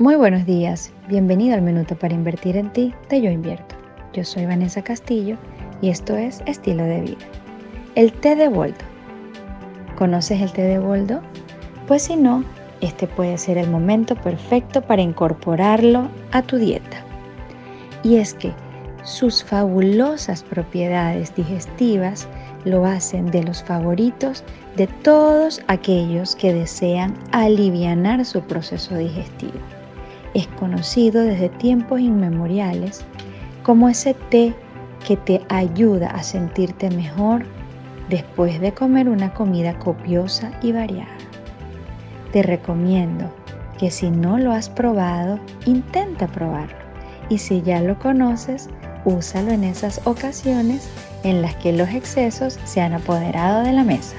Muy buenos días, bienvenido al Minuto para Invertir en Ti de Yo Invierto. Yo soy Vanessa Castillo y esto es Estilo de Vida. El té de boldo. ¿Conoces el té de boldo? Pues si no, este puede ser el momento perfecto para incorporarlo a tu dieta. Y es que sus fabulosas propiedades digestivas lo hacen de los favoritos de todos aquellos que desean alivianar su proceso digestivo es conocido desde tiempos inmemoriales como ese té que te ayuda a sentirte mejor después de comer una comida copiosa y variada. Te recomiendo que si no lo has probado, intenta probarlo y si ya lo conoces, úsalo en esas ocasiones en las que los excesos se han apoderado de la mesa.